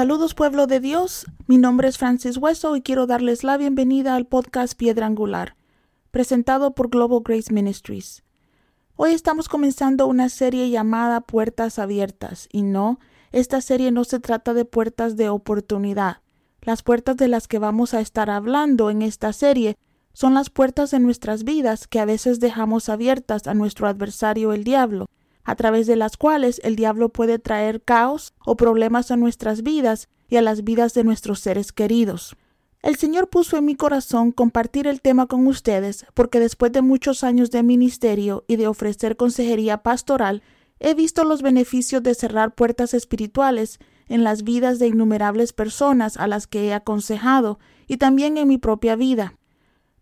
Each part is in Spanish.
Saludos pueblo de Dios, mi nombre es Francis Hueso y quiero darles la bienvenida al podcast Piedra Angular, presentado por Global Grace Ministries. Hoy estamos comenzando una serie llamada Puertas Abiertas y no, esta serie no se trata de puertas de oportunidad. Las puertas de las que vamos a estar hablando en esta serie son las puertas de nuestras vidas que a veces dejamos abiertas a nuestro adversario el diablo, a través de las cuales el diablo puede traer caos o problemas a nuestras vidas y a las vidas de nuestros seres queridos. El Señor puso en mi corazón compartir el tema con ustedes porque después de muchos años de ministerio y de ofrecer consejería pastoral, he visto los beneficios de cerrar puertas espirituales en las vidas de innumerables personas a las que he aconsejado y también en mi propia vida.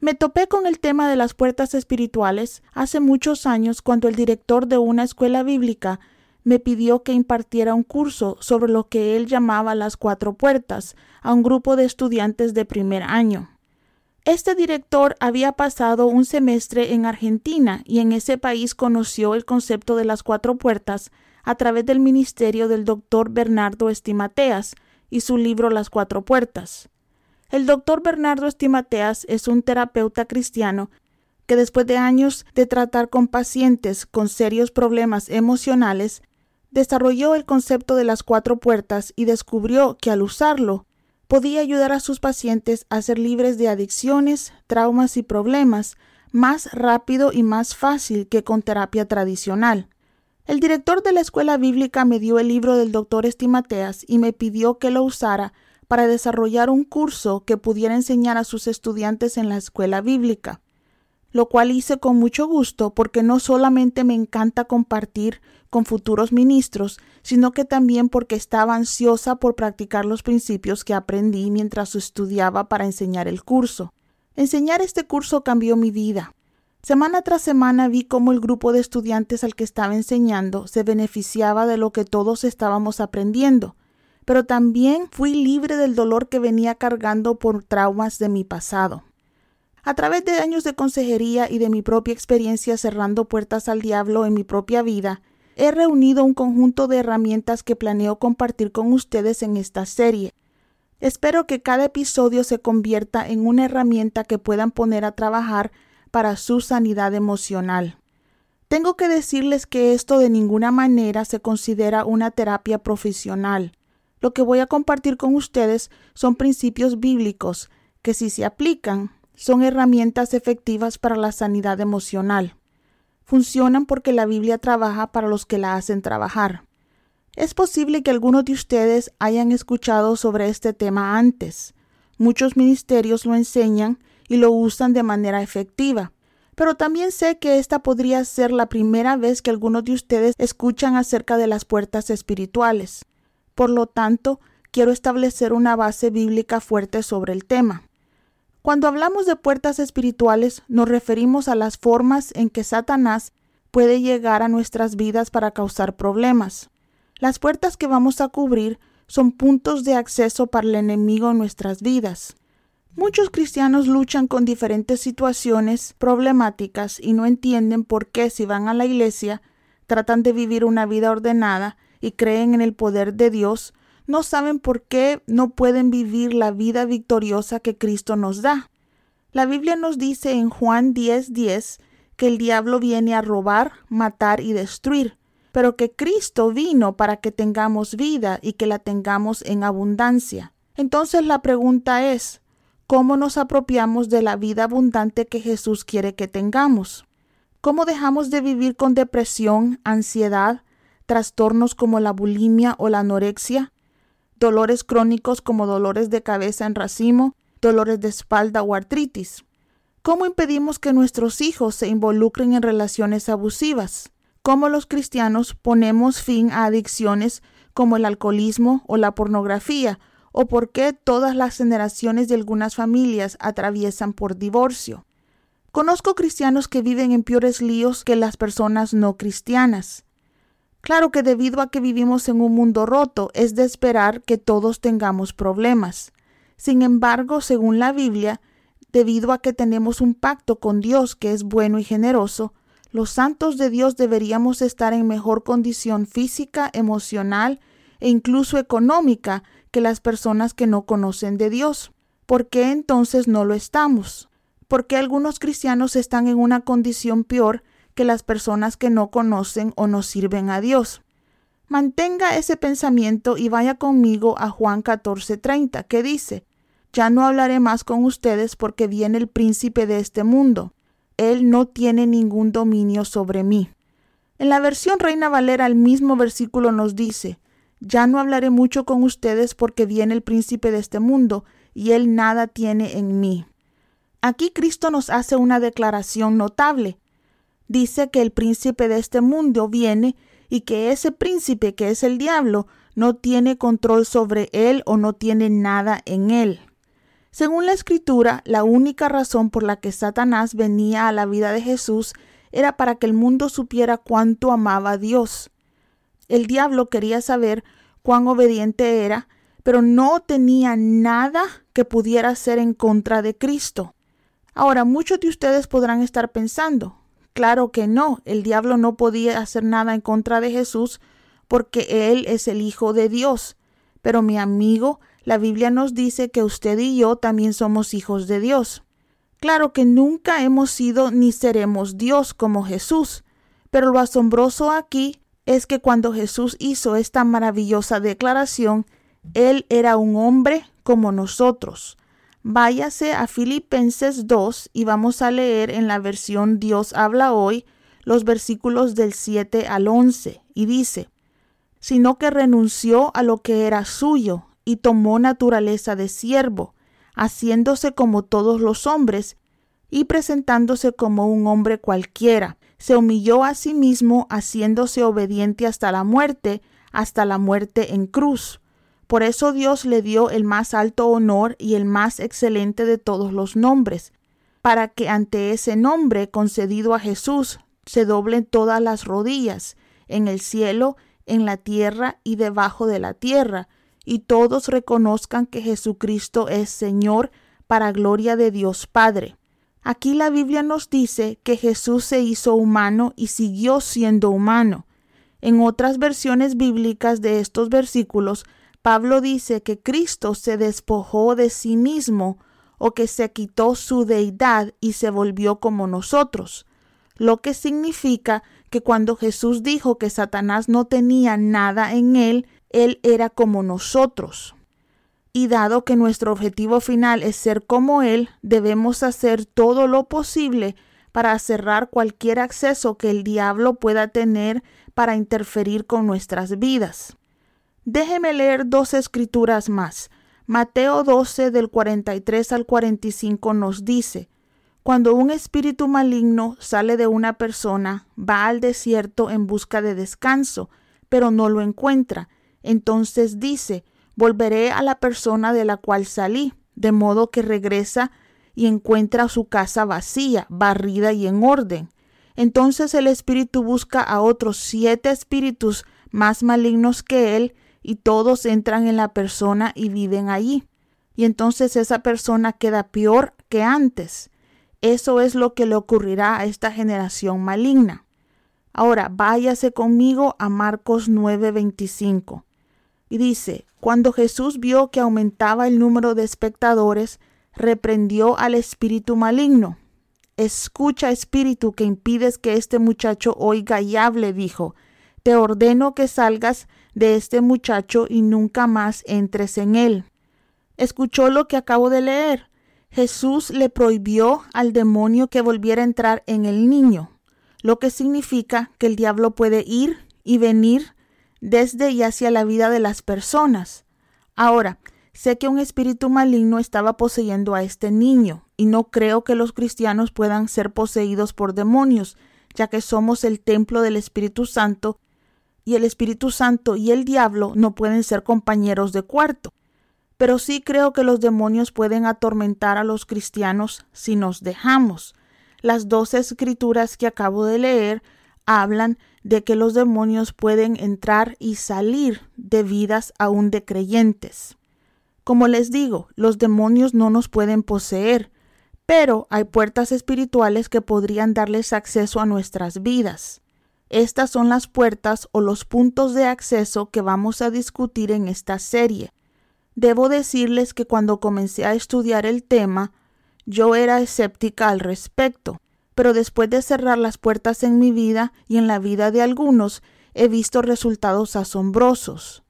Me topé con el tema de las puertas espirituales hace muchos años cuando el director de una escuela bíblica me pidió que impartiera un curso sobre lo que él llamaba las cuatro puertas a un grupo de estudiantes de primer año. Este director había pasado un semestre en Argentina y en ese país conoció el concepto de las cuatro puertas a través del ministerio del doctor Bernardo Estimateas y su libro Las cuatro puertas. El doctor Bernardo Estimateas es un terapeuta cristiano que después de años de tratar con pacientes con serios problemas emocionales, desarrolló el concepto de las cuatro puertas y descubrió que al usarlo podía ayudar a sus pacientes a ser libres de adicciones, traumas y problemas más rápido y más fácil que con terapia tradicional. El director de la escuela bíblica me dio el libro del doctor Estimateas y me pidió que lo usara para desarrollar un curso que pudiera enseñar a sus estudiantes en la escuela bíblica lo cual hice con mucho gusto porque no solamente me encanta compartir con futuros ministros, sino que también porque estaba ansiosa por practicar los principios que aprendí mientras estudiaba para enseñar el curso. Enseñar este curso cambió mi vida. Semana tras semana vi cómo el grupo de estudiantes al que estaba enseñando se beneficiaba de lo que todos estábamos aprendiendo, pero también fui libre del dolor que venía cargando por traumas de mi pasado. A través de años de consejería y de mi propia experiencia cerrando puertas al diablo en mi propia vida, he reunido un conjunto de herramientas que planeo compartir con ustedes en esta serie. Espero que cada episodio se convierta en una herramienta que puedan poner a trabajar para su sanidad emocional. Tengo que decirles que esto de ninguna manera se considera una terapia profesional. Lo que voy a compartir con ustedes son principios bíblicos que si se aplican son herramientas efectivas para la sanidad emocional. Funcionan porque la Biblia trabaja para los que la hacen trabajar. Es posible que algunos de ustedes hayan escuchado sobre este tema antes. Muchos ministerios lo enseñan y lo usan de manera efectiva. Pero también sé que esta podría ser la primera vez que algunos de ustedes escuchan acerca de las puertas espirituales. Por lo tanto, quiero establecer una base bíblica fuerte sobre el tema. Cuando hablamos de puertas espirituales nos referimos a las formas en que Satanás puede llegar a nuestras vidas para causar problemas. Las puertas que vamos a cubrir son puntos de acceso para el enemigo en nuestras vidas. Muchos cristianos luchan con diferentes situaciones problemáticas y no entienden por qué si van a la iglesia, tratan de vivir una vida ordenada y creen en el poder de Dios, no saben por qué no pueden vivir la vida victoriosa que Cristo nos da. La Biblia nos dice en Juan 10:10 10, que el diablo viene a robar, matar y destruir, pero que Cristo vino para que tengamos vida y que la tengamos en abundancia. Entonces la pregunta es, ¿cómo nos apropiamos de la vida abundante que Jesús quiere que tengamos? ¿Cómo dejamos de vivir con depresión, ansiedad, trastornos como la bulimia o la anorexia, dolores crónicos como dolores de cabeza en racimo, dolores de espalda o artritis. ¿Cómo impedimos que nuestros hijos se involucren en relaciones abusivas? ¿Cómo los cristianos ponemos fin a adicciones como el alcoholismo o la pornografía? ¿O por qué todas las generaciones de algunas familias atraviesan por divorcio? Conozco cristianos que viven en peores líos que las personas no cristianas. Claro que debido a que vivimos en un mundo roto, es de esperar que todos tengamos problemas. Sin embargo, según la Biblia, debido a que tenemos un pacto con Dios que es bueno y generoso, los santos de Dios deberíamos estar en mejor condición física, emocional e incluso económica que las personas que no conocen de Dios. ¿Por qué entonces no lo estamos? Porque algunos cristianos están en una condición peor que las personas que no conocen o no sirven a Dios. Mantenga ese pensamiento y vaya conmigo a Juan 14:30, que dice, Ya no hablaré más con ustedes porque viene el príncipe de este mundo. Él no tiene ningún dominio sobre mí. En la versión Reina Valera el mismo versículo nos dice, Ya no hablaré mucho con ustedes porque viene el príncipe de este mundo, y él nada tiene en mí. Aquí Cristo nos hace una declaración notable. Dice que el príncipe de este mundo viene y que ese príncipe que es el diablo no tiene control sobre él o no tiene nada en él. Según la escritura, la única razón por la que Satanás venía a la vida de Jesús era para que el mundo supiera cuánto amaba a Dios. El diablo quería saber cuán obediente era, pero no tenía nada que pudiera hacer en contra de Cristo. Ahora, muchos de ustedes podrán estar pensando, claro que no, el diablo no podía hacer nada en contra de Jesús porque Él es el Hijo de Dios. Pero mi amigo, la Biblia nos dice que usted y yo también somos hijos de Dios. Claro que nunca hemos sido ni seremos Dios como Jesús, pero lo asombroso aquí es que cuando Jesús hizo esta maravillosa declaración, Él era un hombre como nosotros. Váyase a Filipenses 2 y vamos a leer en la versión Dios habla hoy los versículos del 7 al 11 y dice, sino que renunció a lo que era suyo y tomó naturaleza de siervo, haciéndose como todos los hombres, y presentándose como un hombre cualquiera. Se humilló a sí mismo, haciéndose obediente hasta la muerte, hasta la muerte en cruz. Por eso Dios le dio el más alto honor y el más excelente de todos los nombres, para que ante ese nombre concedido a Jesús se doblen todas las rodillas, en el cielo, en la tierra y debajo de la tierra, y todos reconozcan que Jesucristo es Señor para gloria de Dios Padre. Aquí la Biblia nos dice que Jesús se hizo humano y siguió siendo humano. En otras versiones bíblicas de estos versículos, Pablo dice que Cristo se despojó de sí mismo o que se quitó su deidad y se volvió como nosotros, lo que significa que cuando Jesús dijo que Satanás no tenía nada en él, él era como nosotros. Y dado que nuestro objetivo final es ser como Él, debemos hacer todo lo posible para cerrar cualquier acceso que el diablo pueda tener para interferir con nuestras vidas. Déjeme leer dos escrituras más. Mateo 12 del 43 al 45 nos dice, Cuando un espíritu maligno sale de una persona, va al desierto en busca de descanso, pero no lo encuentra entonces dice, volveré a la persona de la cual salí, de modo que regresa y encuentra su casa vacía, barrida y en orden. Entonces el espíritu busca a otros siete espíritus más malignos que él, y todos entran en la persona y viven allí. Y entonces esa persona queda peor que antes. Eso es lo que le ocurrirá a esta generación maligna. Ahora váyase conmigo a Marcos 9:25. Y dice, cuando Jesús vio que aumentaba el número de espectadores, reprendió al espíritu maligno. Escucha, espíritu, que impides que este muchacho oiga y hable, dijo. Te ordeno que salgas de este muchacho y nunca más entres en él. Escuchó lo que acabo de leer. Jesús le prohibió al demonio que volviera a entrar en el niño, lo que significa que el diablo puede ir y venir desde y hacia la vida de las personas. Ahora, sé que un espíritu maligno estaba poseyendo a este niño, y no creo que los cristianos puedan ser poseídos por demonios, ya que somos el templo del Espíritu Santo, y el Espíritu Santo y el diablo no pueden ser compañeros de cuarto. Pero sí creo que los demonios pueden atormentar a los cristianos si nos dejamos. Las dos escrituras que acabo de leer hablan de que los demonios pueden entrar y salir de vidas aún de creyentes. Como les digo, los demonios no nos pueden poseer, pero hay puertas espirituales que podrían darles acceso a nuestras vidas. Estas son las puertas o los puntos de acceso que vamos a discutir en esta serie. Debo decirles que cuando comencé a estudiar el tema, yo era escéptica al respecto, pero después de cerrar las puertas en mi vida y en la vida de algunos, he visto resultados asombrosos.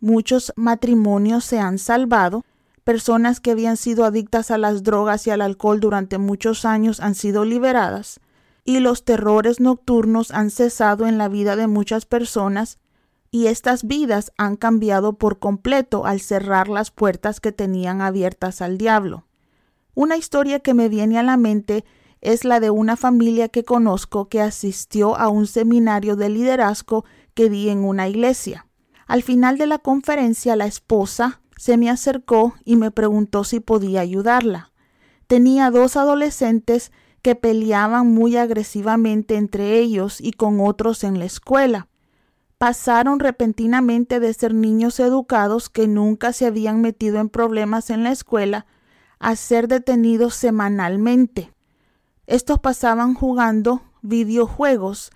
Muchos matrimonios se han salvado, personas que habían sido adictas a las drogas y al alcohol durante muchos años han sido liberadas, y los terrores nocturnos han cesado en la vida de muchas personas y estas vidas han cambiado por completo al cerrar las puertas que tenían abiertas al diablo. Una historia que me viene a la mente es la de una familia que conozco que asistió a un seminario de liderazgo que di en una iglesia. Al final de la conferencia la esposa se me acercó y me preguntó si podía ayudarla. Tenía dos adolescentes que peleaban muy agresivamente entre ellos y con otros en la escuela. Pasaron repentinamente de ser niños educados que nunca se habían metido en problemas en la escuela a ser detenidos semanalmente. Estos pasaban jugando videojuegos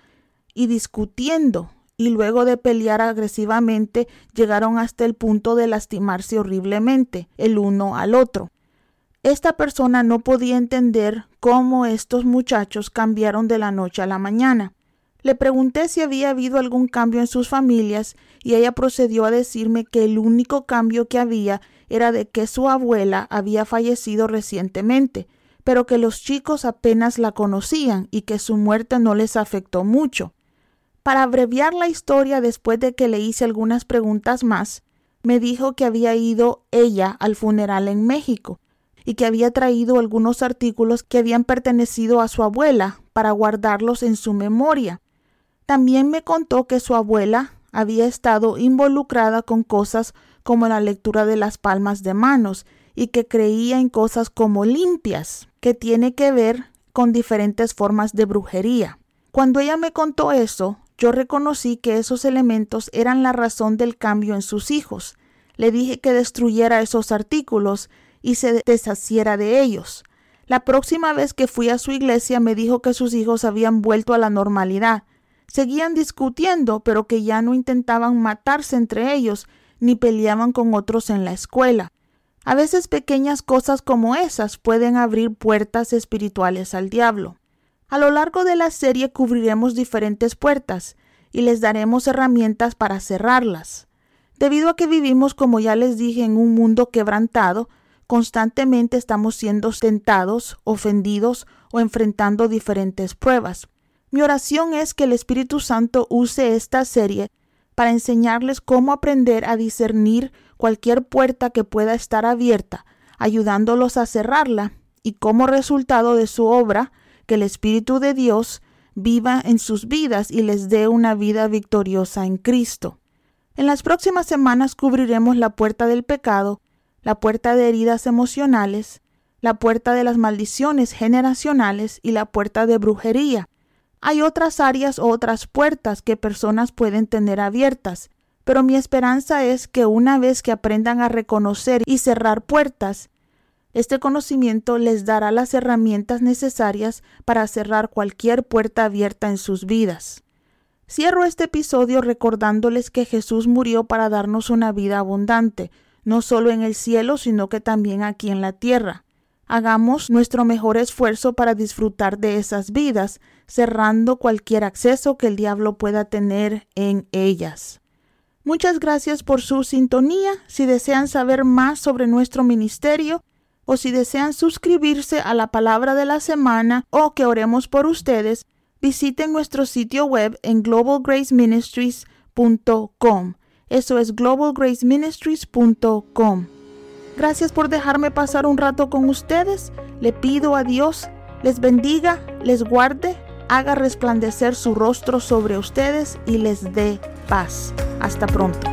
y discutiendo y luego de pelear agresivamente llegaron hasta el punto de lastimarse horriblemente el uno al otro. Esta persona no podía entender cómo estos muchachos cambiaron de la noche a la mañana. Le pregunté si había habido algún cambio en sus familias y ella procedió a decirme que el único cambio que había era de que su abuela había fallecido recientemente, pero que los chicos apenas la conocían y que su muerte no les afectó mucho. Para abreviar la historia después de que le hice algunas preguntas más, me dijo que había ido ella al funeral en México y que había traído algunos artículos que habían pertenecido a su abuela para guardarlos en su memoria. También me contó que su abuela había estado involucrada con cosas como la lectura de las palmas de manos y que creía en cosas como limpias, que tiene que ver con diferentes formas de brujería. Cuando ella me contó eso, yo reconocí que esos elementos eran la razón del cambio en sus hijos. Le dije que destruyera esos artículos y se deshaciera de ellos. La próxima vez que fui a su iglesia me dijo que sus hijos habían vuelto a la normalidad. Seguían discutiendo, pero que ya no intentaban matarse entre ellos ni peleaban con otros en la escuela. A veces pequeñas cosas como esas pueden abrir puertas espirituales al diablo. A lo largo de la serie cubriremos diferentes puertas y les daremos herramientas para cerrarlas. Debido a que vivimos, como ya les dije, en un mundo quebrantado, Constantemente estamos siendo tentados, ofendidos o enfrentando diferentes pruebas. Mi oración es que el Espíritu Santo use esta serie para enseñarles cómo aprender a discernir cualquier puerta que pueda estar abierta, ayudándolos a cerrarla y como resultado de su obra, que el Espíritu de Dios viva en sus vidas y les dé una vida victoriosa en Cristo. En las próximas semanas cubriremos la puerta del pecado la puerta de heridas emocionales, la puerta de las maldiciones generacionales y la puerta de brujería. Hay otras áreas o otras puertas que personas pueden tener abiertas, pero mi esperanza es que una vez que aprendan a reconocer y cerrar puertas, este conocimiento les dará las herramientas necesarias para cerrar cualquier puerta abierta en sus vidas. Cierro este episodio recordándoles que Jesús murió para darnos una vida abundante, no solo en el cielo, sino que también aquí en la tierra. Hagamos nuestro mejor esfuerzo para disfrutar de esas vidas, cerrando cualquier acceso que el diablo pueda tener en ellas. Muchas gracias por su sintonía. Si desean saber más sobre nuestro ministerio o si desean suscribirse a la palabra de la semana o que oremos por ustedes, visiten nuestro sitio web en globalgraceministries.com. Eso es globalgraceministries.com. Gracias por dejarme pasar un rato con ustedes. Le pido a Dios les bendiga, les guarde, haga resplandecer su rostro sobre ustedes y les dé paz. Hasta pronto.